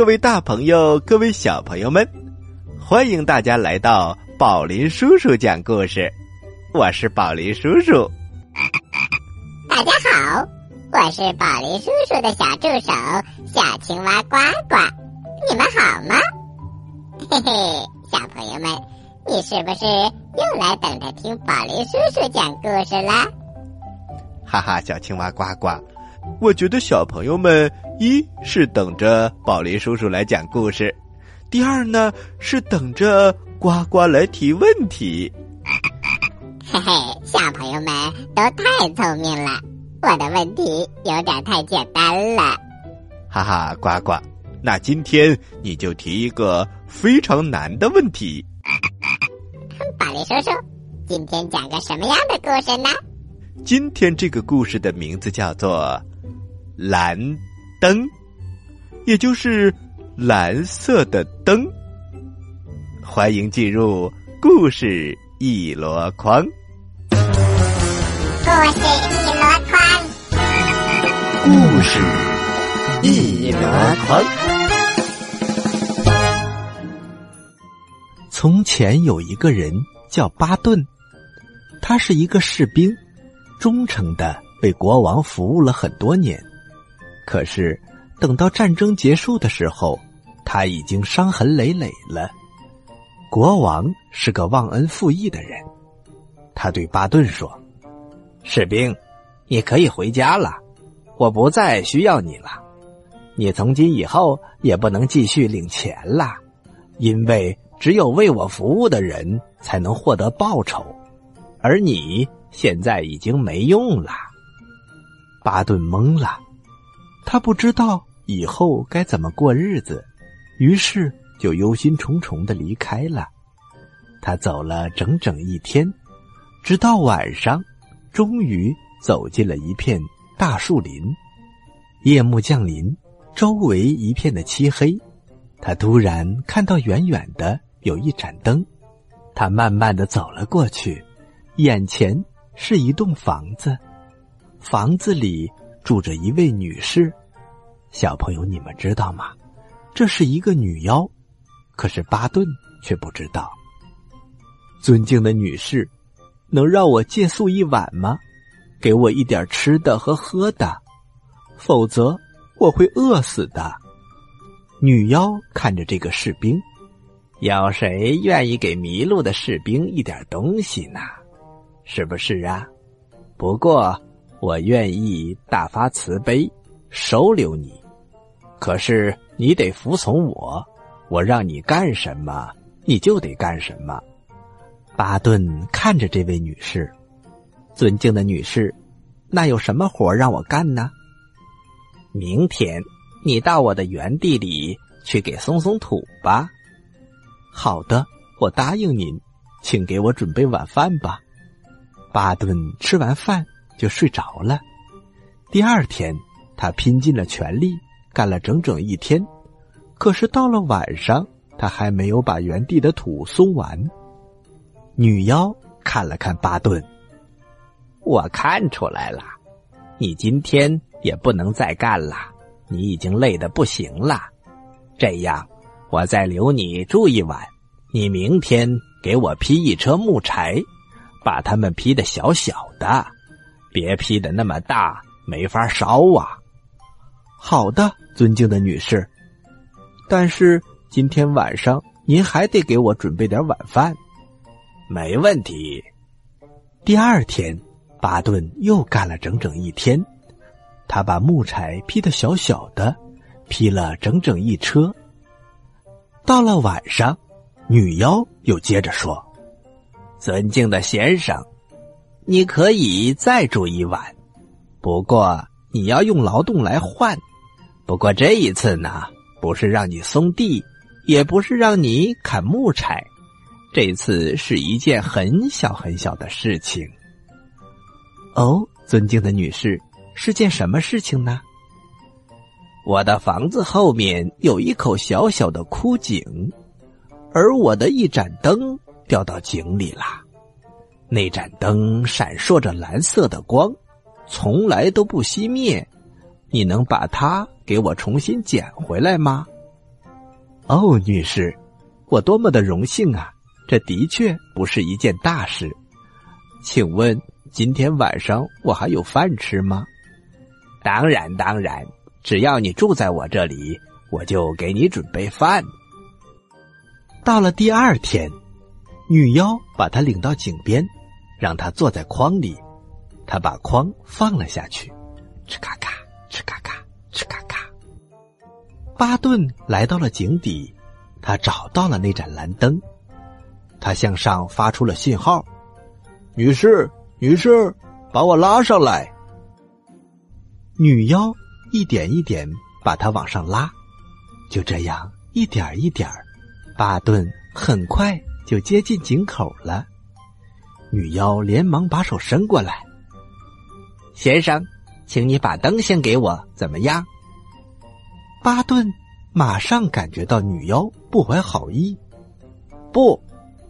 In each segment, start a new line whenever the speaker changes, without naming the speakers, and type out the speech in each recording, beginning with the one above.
嗨，各位大朋友，各位小朋友们，欢迎大家来到宝林叔叔讲故事。我是宝林叔叔。
大家好，我是宝林叔叔的小助手小青蛙呱呱。你们好吗？嘿嘿，小朋友们，你是不是又来等着听宝林叔叔讲故事啦？
哈哈，小青蛙呱呱，我觉得小朋友们一是等着宝林叔叔来讲故事，第二呢是等着呱呱来提问题。
嘿嘿，小朋友们都太聪明了，我的问题有点太简单了。
哈哈，呱呱。那今天你就提一个非常难的问题。
宝林叔叔，今天讲个什么样的故事呢？
今天这个故事的名字叫做《蓝灯》，也就是蓝色的灯。欢迎进入故事一箩筐。
故事一箩筐，
故事一箩筐。从前有一个人叫巴顿，他是一个士兵，忠诚的为国王服务了很多年。可是等到战争结束的时候，他已经伤痕累累了。国王是个忘恩负义的人，他对巴顿说：“士兵，你可以回家了，我不再需要你了。你从今以后也不能继续领钱了，因为。”只有为我服务的人才能获得报酬，而你现在已经没用了。巴顿懵了，他不知道以后该怎么过日子，于是就忧心忡忡的离开了。他走了整整一天，直到晚上，终于走进了一片大树林。夜幕降临，周围一片的漆黑，他突然看到远远的。有一盏灯，他慢慢的走了过去，眼前是一栋房子，房子里住着一位女士。小朋友，你们知道吗？这是一个女妖，可是巴顿却不知道。尊敬的女士，能让我借宿一晚吗？给我一点吃的和喝的，否则我会饿死的。女妖看着这个士兵。有谁愿意给迷路的士兵一点东西呢？是不是啊？不过我愿意大发慈悲收留你，可是你得服从我，我让你干什么你就得干什么。巴顿看着这位女士，尊敬的女士，那有什么活让我干呢？明天你到我的园地里去给松松土吧。好的，我答应您，请给我准备晚饭吧。巴顿吃完饭就睡着了。第二天，他拼尽了全力干了整整一天，可是到了晚上，他还没有把原地的土松完。女妖看了看巴顿，我看出来了，你今天也不能再干了，你已经累得不行了。这样。我再留你住一晚，你明天给我劈一车木柴，把它们劈的小小的，别劈的那么大，没法烧啊。好的，尊敬的女士，但是今天晚上您还得给我准备点晚饭。没问题。第二天，巴顿又干了整整一天，他把木柴劈的小小的，劈了整整一车。到了晚上，女妖又接着说：“尊敬的先生，你可以再住一晚，不过你要用劳动来换。不过这一次呢，不是让你松地，也不是让你砍木柴，这次是一件很小很小的事情。哦，尊敬的女士，是件什么事情呢？”我的房子后面有一口小小的枯井，而我的一盏灯掉到井里了。那盏灯闪烁着蓝色的光，从来都不熄灭。你能把它给我重新捡回来吗？哦，女士，我多么的荣幸啊！这的确不是一件大事。请问今天晚上我还有饭吃吗？当然，当然，只要你住在我这里，我就给你准备饭。到了第二天，女妖把他领到井边，让他坐在筐里。他把筐放了下去，哧咔咔，哧咔咔，哧咔咔。巴顿来到了井底，他找到了那盏蓝灯，他向上发出了信号：“女士，女士，把我拉上来。”女妖一点一点把他往上拉，就这样一点一点，巴顿很快就接近井口了。女妖连忙把手伸过来。先生，请你把灯先给我，怎么样？巴顿马上感觉到女妖不怀好意。不，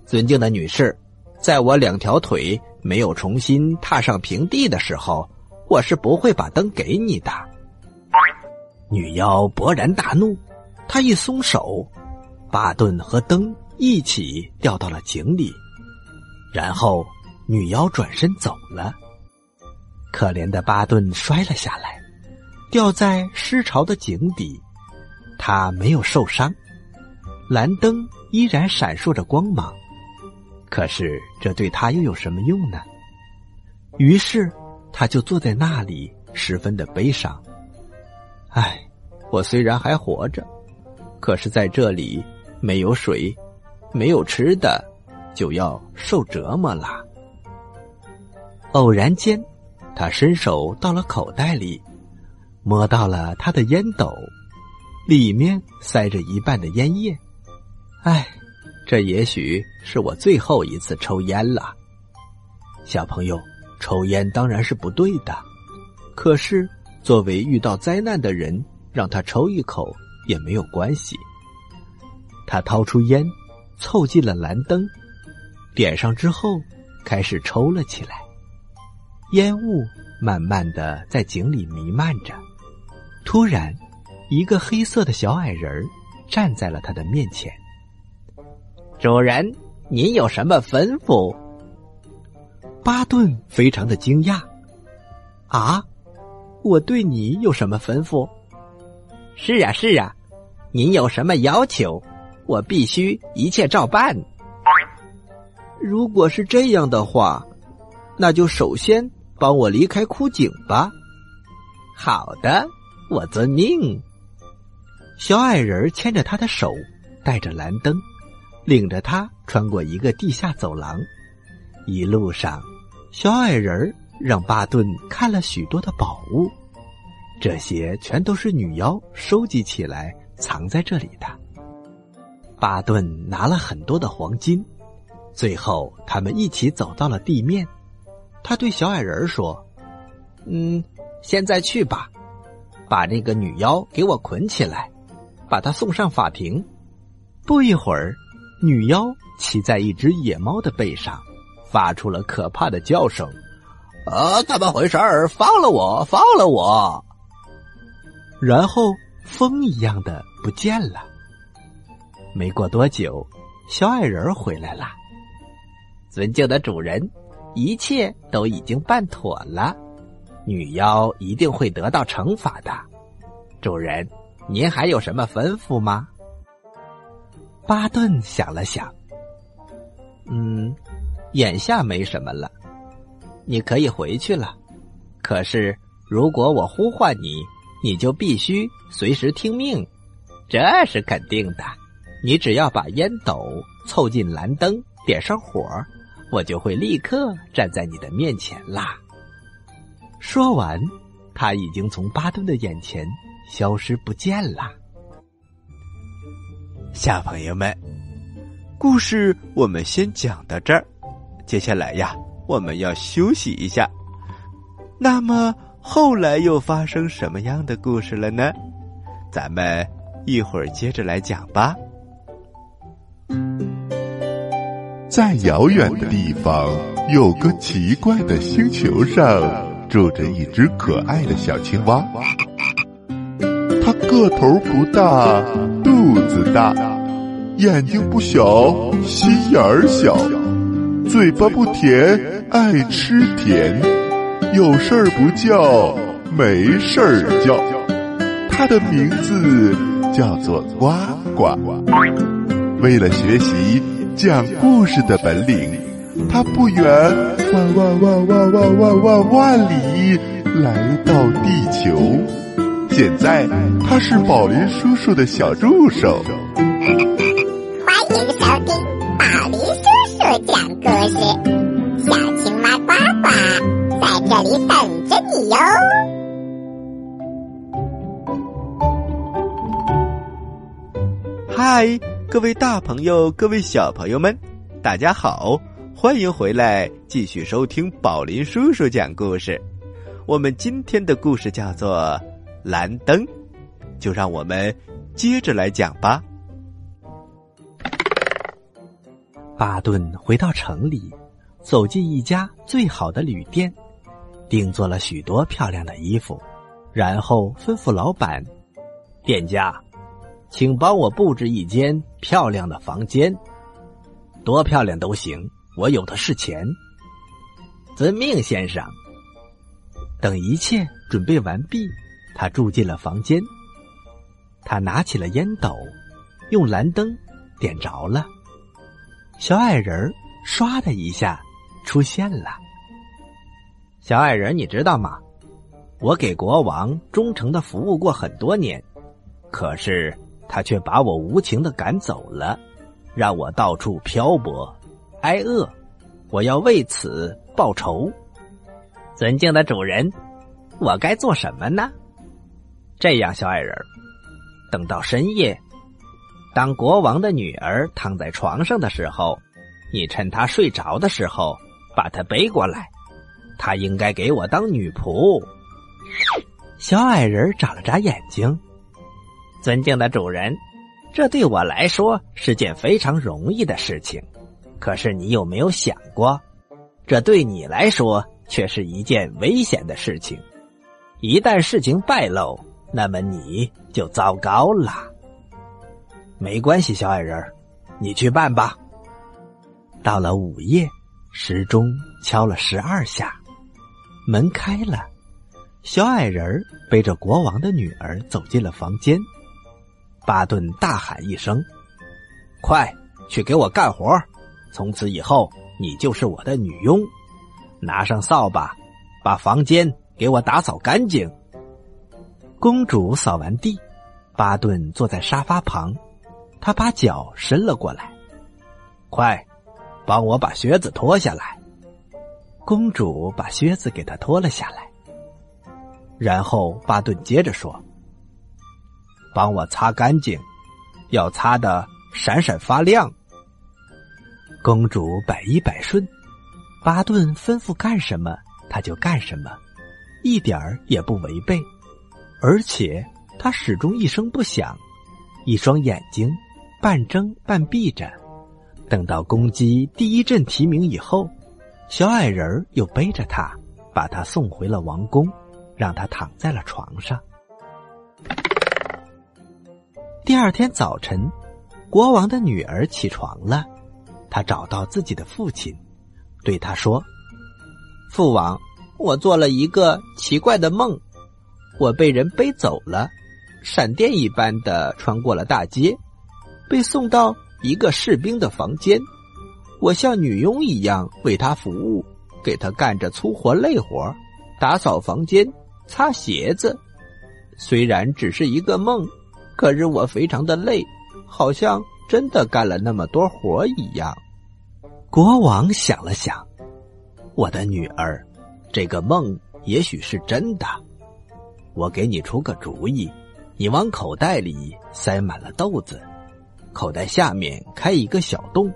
尊敬的女士，在我两条腿没有重新踏上平地的时候，我是不会把灯给你的。女妖勃然大怒，她一松手，巴顿和灯一起掉到了井里，然后女妖转身走了。可怜的巴顿摔了下来，掉在湿潮的井底。他没有受伤，蓝灯依然闪烁着光芒。可是这对他又有什么用呢？于是他就坐在那里，十分的悲伤。唉，我虽然还活着，可是在这里没有水，没有吃的，就要受折磨了。偶然间。他伸手到了口袋里，摸到了他的烟斗，里面塞着一半的烟叶。唉，这也许是我最后一次抽烟了。小朋友，抽烟当然是不对的，可是作为遇到灾难的人，让他抽一口也没有关系。他掏出烟，凑近了蓝灯，点上之后，开始抽了起来。烟雾慢慢的在井里弥漫着，突然，一个黑色的小矮人站在了他的面前。主人，您有什么吩咐？巴顿非常的惊讶。啊，我对你有什么吩咐？是啊，是啊，您有什么要求？我必须一切照办。如果是这样的话，那就首先。帮我离开枯井吧。好的，我遵命。小矮人牵着他的手，带着蓝灯，领着他穿过一个地下走廊。一路上，小矮人让巴顿看了许多的宝物，这些全都是女妖收集起来藏在这里的。巴顿拿了很多的黄金，最后他们一起走到了地面。他对小矮人说：“嗯，现在去吧，把那个女妖给我捆起来，把她送上法庭。”不一会儿，女妖骑在一只野猫的背上，发出了可怕的叫声：“
啊，怎么回事儿放了我，放了我！”
然后风一样的不见了。没过多久，小矮人回来了，
尊敬的主人。一切都已经办妥了，女妖一定会得到惩罚的。主人，您还有什么吩咐吗？
巴顿想了想，嗯，眼下没什么了，你可以回去了。可是，如果我呼唤你，你就必须随时听命，这是肯定的。你只要把烟斗凑近蓝灯，点上火。我就会立刻站在你的面前啦。说完，他已经从巴顿的眼前消失不见了。
小朋友们，故事我们先讲到这儿，接下来呀，我们要休息一下。那么后来又发生什么样的故事了呢？咱们一会儿接着来讲吧。
在遥远的地方，有个奇怪的星球上，住着一只可爱的小青蛙。它个头不大，肚子大，眼睛不小，心眼儿小，嘴巴不甜，爱吃甜，有事儿不叫，没事儿叫。它的名字叫做呱呱。为了学习讲故事的本领，他不远万万万万万万万万里来到地球。现在他是宝林叔叔的小助手。
欢迎收听宝林叔叔讲故事，小青蛙呱呱在这里等着你哟。
嗨，各位大朋友，各位小朋友们，大家好，欢迎回来继续收听宝林叔叔讲故事。我们今天的故事叫做《蓝灯》，就让我们接着来讲吧。
巴顿回到城里，走进一家最好的旅店，定做了许多漂亮的衣服，然后吩咐老板：“
店家。”请帮我布置一间漂亮的房间，多漂亮都行，我有的是钱。遵命，先生。
等一切准备完毕，他住进了房间。他拿起了烟斗，用蓝灯点着了，小矮人唰的一下出现了。
小矮人，你知道吗？我给国王忠诚的服务过很多年，可是。他却把我无情的赶走了，让我到处漂泊，挨饿。我要为此报仇。尊敬的主人，我该做什么呢？这样，小矮人，等到深夜，当国王的女儿躺在床上的时候，你趁她睡着的时候把她背过来，她应该给我当女仆。
小矮人眨了眨眼睛。
尊敬的主人，这对我来说是件非常容易的事情。可是你有没有想过，这对你来说却是一件危险的事情？一旦事情败露，那么你就糟糕了。没关系，小矮人，你去办吧。
到了午夜，时钟敲了十二下，门开了，小矮人背着国王的女儿走进了房间。巴顿大喊一声：“
快去给我干活！从此以后，你就是我的女佣。拿上扫把，把房间给我打扫干净。”
公主扫完地，巴顿坐在沙发旁，他把脚伸了过来：“
快，帮我把靴子脱下来。”
公主把靴子给他脱了下来，然后巴顿接着说。
帮我擦干净，要擦的闪闪发亮。
公主百依百顺，巴顿吩咐干什么，她就干什么，一点儿也不违背。而且她始终一声不响，一双眼睛半睁半闭着。等到公鸡第一阵啼鸣以后，小矮人又背着她，把她送回了王宫，让她躺在了床上。第二天早晨，国王的女儿起床了。他找到自己的父亲，对他说：“
父王，我做了一个奇怪的梦，我被人背走了，闪电一般的穿过了大街，被送到一个士兵的房间。我像女佣一样为他服务，给他干着粗活累活，打扫房间、擦鞋子。虽然只是一个梦。”可是我非常的累，好像真的干了那么多活一样。
国王想了想，
我的女儿，这个梦也许是真的。我给你出个主意，你往口袋里塞满了豆子，口袋下面开一个小洞。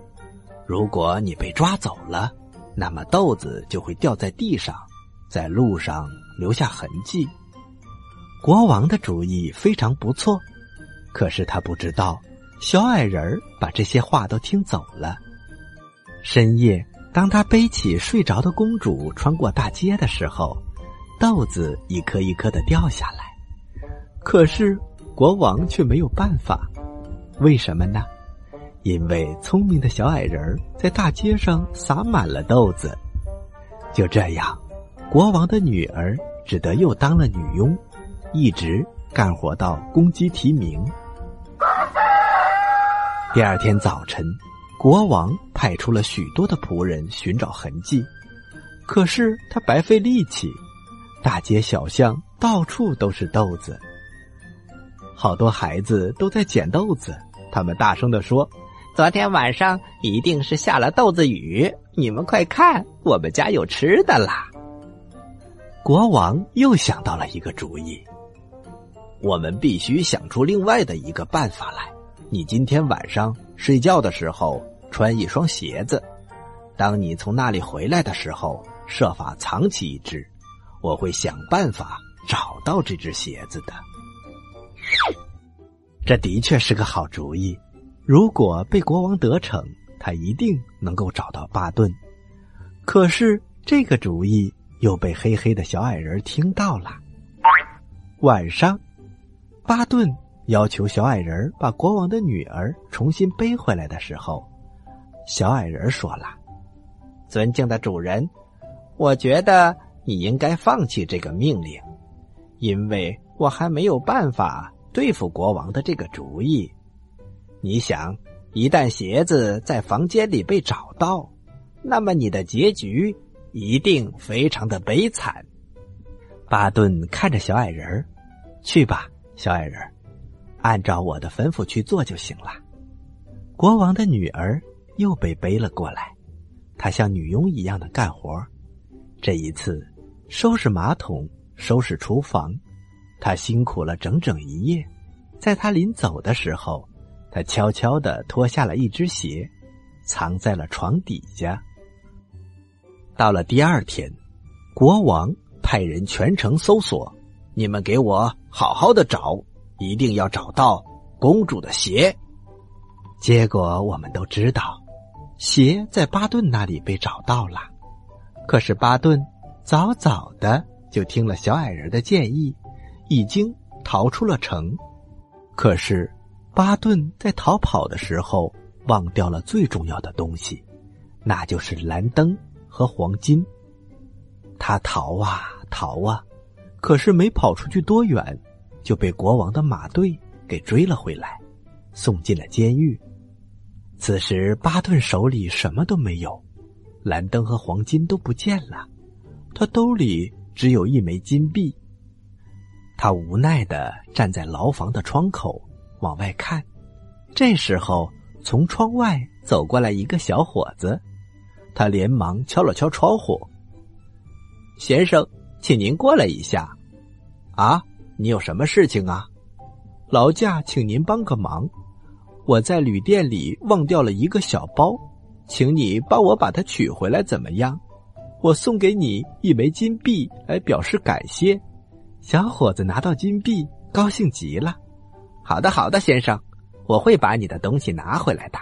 如果你被抓走了，那么豆子就会掉在地上，在路上留下痕迹。
国王的主意非常不错。可是他不知道，小矮人把这些话都听走了。深夜，当他背起睡着的公主穿过大街的时候，豆子一颗一颗的掉下来。可是国王却没有办法。为什么呢？因为聪明的小矮人在大街上撒满了豆子。就这样，国王的女儿只得又当了女佣，一直干活到公鸡啼鸣。第二天早晨，国王派出了许多的仆人寻找痕迹，可是他白费力气。大街小巷到处都是豆子，好多孩子都在捡豆子。他们大声地说：“
昨天晚上一定是下了豆子雨，你们快看，我们家有吃的啦！”
国王又想到了一个主意：“
我们必须想出另外的一个办法来。你今天晚上睡觉的时候穿一双鞋子，当你从那里回来的时候，设法藏起一只。”我会想办法找到这只鞋子的。
这的确是个好主意。如果被国王得逞，他一定能够找到巴顿。可是这个主意又被黑黑的小矮人听到了。晚上，巴顿要求小矮人把国王的女儿重新背回来的时候，小矮人说了：“
尊敬的主人，我觉得。”你应该放弃这个命令，因为我还没有办法对付国王的这个主意。你想，一旦鞋子在房间里被找到，那么你的结局一定非常的悲惨。
巴顿看着小矮人去吧，小矮人按照我的吩咐去做就行了。”国王的女儿又被背了过来，她像女佣一样的干活。这一次。收拾马桶，收拾厨房，他辛苦了整整一夜。在他临走的时候，他悄悄的脱下了一只鞋，藏在了床底下。到了第二天，国王派人全城搜索，你们给我好好的找，一定要找到公主的鞋。结果我们都知道，鞋在巴顿那里被找到了，可是巴顿。早早的就听了小矮人的建议，已经逃出了城。可是巴顿在逃跑的时候忘掉了最重要的东西，那就是蓝灯和黄金。他逃啊逃啊，可是没跑出去多远，就被国王的马队给追了回来，送进了监狱。此时巴顿手里什么都没有，蓝灯和黄金都不见了。他兜里只有一枚金币。他无奈的站在牢房的窗口往外看。这时候，从窗外走过来一个小伙子，他连忙敲了敲窗户：“先生，请您过来一下。”“啊，你有什么事情啊？”“劳驾，请您帮个忙。我在旅店里忘掉了一个小包，请你帮我把它取回来，怎么样？”我送给你一枚金币来表示感谢。小伙子拿到金币，高兴极了。好的，好的，先生，我会把你的东西拿回来的。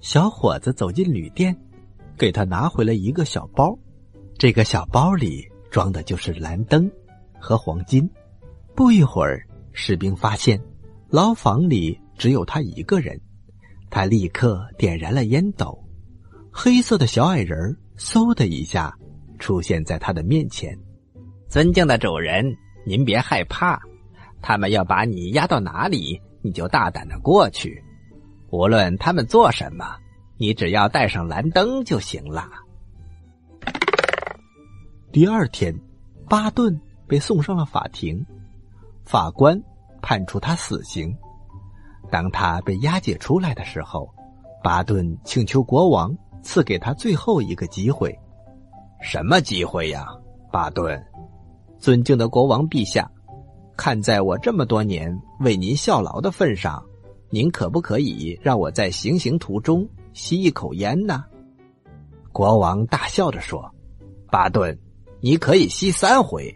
小伙子走进旅店，给他拿回了一个小包。这个小包里装的就是蓝灯和黄金。不一会儿，士兵发现牢房里只有他一个人。他立刻点燃了烟斗。黑色的小矮人。嗖的一下，出现在他的面前。
尊敬的主人，您别害怕，他们要把你押到哪里，你就大胆的过去。无论他们做什么，你只要带上蓝灯就行了。
第二天，巴顿被送上了法庭，法官判处他死刑。当他被押解出来的时候，巴顿请求国王。赐给他最后一个机会，
什么机会呀，巴顿？尊敬的国王陛下，看在我这么多年为您效劳的份上，您可不可以让我在行刑途中吸一口烟呢？国王大笑着说：“巴顿，你可以吸三回，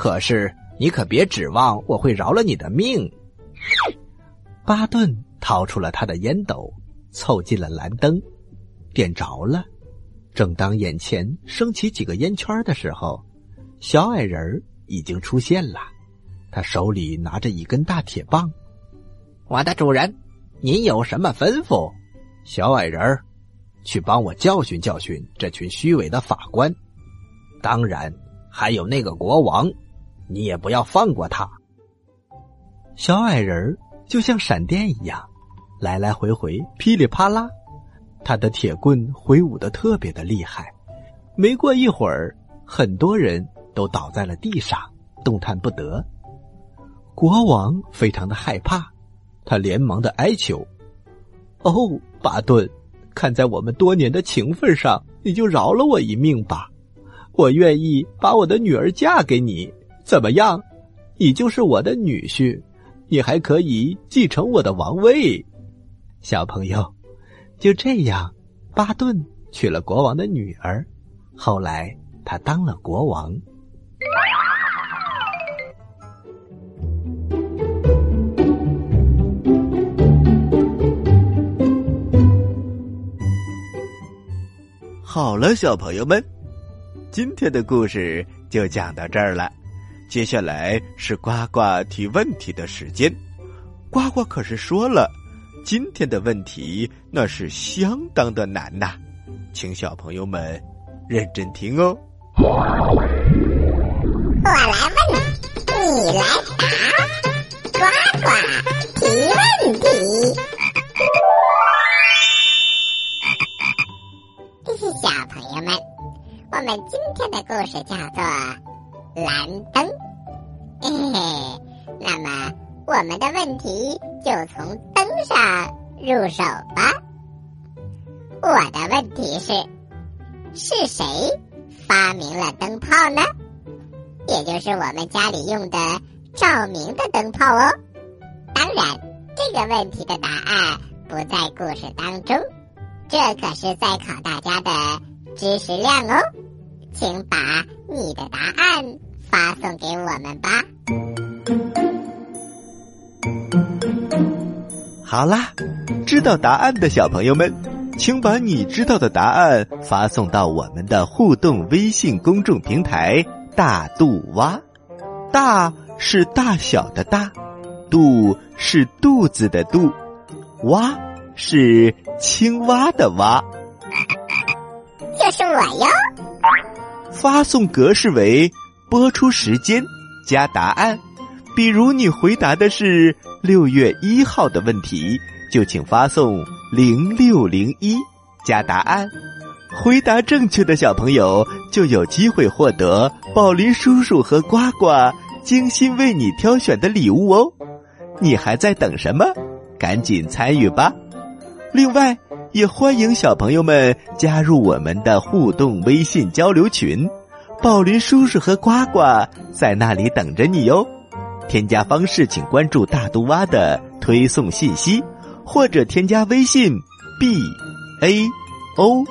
可是你可别指望我会饶了你的命。”
巴顿掏出了他的烟斗，凑近了蓝灯。点着了，正当眼前升起几个烟圈的时候，小矮人已经出现了。
他手里拿着一根大铁棒。
我的主人，您有什么吩咐？
小矮人儿，去帮我教训教训这群虚伪的法官。当然，还有那个国王，你也不要放过他。小矮人就像闪电一样，来来回回，噼里啪啦，他的铁棍挥舞的特别的厉害。没过一会儿，很多人都倒在了地上，动弹不得。国王非常的害怕，他连忙的哀求：“哦，巴顿，看在我们多年的情分上，你就饶了我一命吧。我愿意把我的女儿嫁给你，怎么样？你就是我的女婿，你还可以继承我的王位。”小朋友，就这样，巴顿娶了国王的女儿。后来，他当了国王。
好了，小朋友们，今天的故事就讲到这儿了。接下来是呱呱提问题的时间。呱呱可是说了，今天的问题那是相当的难呐，请小朋友们。认真听哦！
我来问，你来答，呱呱提问题。小朋友们，我们今天的故事叫做《蓝灯》。嘿嘿，那么我们的问题就从灯上入手吧。我的问题是。是谁发明了灯泡呢？也就是我们家里用的照明的灯泡哦。当然，这个问题的答案不在故事当中，这可是在考大家的知识量哦。请把你的答案发送给我们吧。
好啦，知道答案的小朋友们。请把你知道的答案发送到我们的互动微信公众平台“大肚蛙”。大是大小的大，肚是肚子的肚，蛙是青蛙的蛙。
就是我哟。
发送格式为播出时间加答案。比如你回答的是六月一号的问题。就请发送零六零一加答案，回答正确的小朋友就有机会获得宝林叔叔和呱呱精心为你挑选的礼物哦！你还在等什么？赶紧参与吧！另外，也欢迎小朋友们加入我们的互动微信交流群，宝林叔叔和呱呱在那里等着你哟。添加方式，请关注大肚蛙的推送信息。或者添加微信 b a o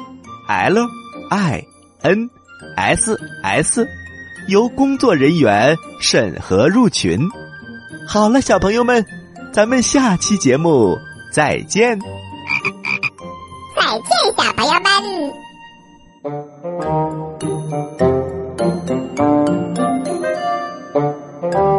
l i n s s，由工作人员审核入群。好了，小朋友们，咱们下期节目再见。
再见，小朋友们。Thank you.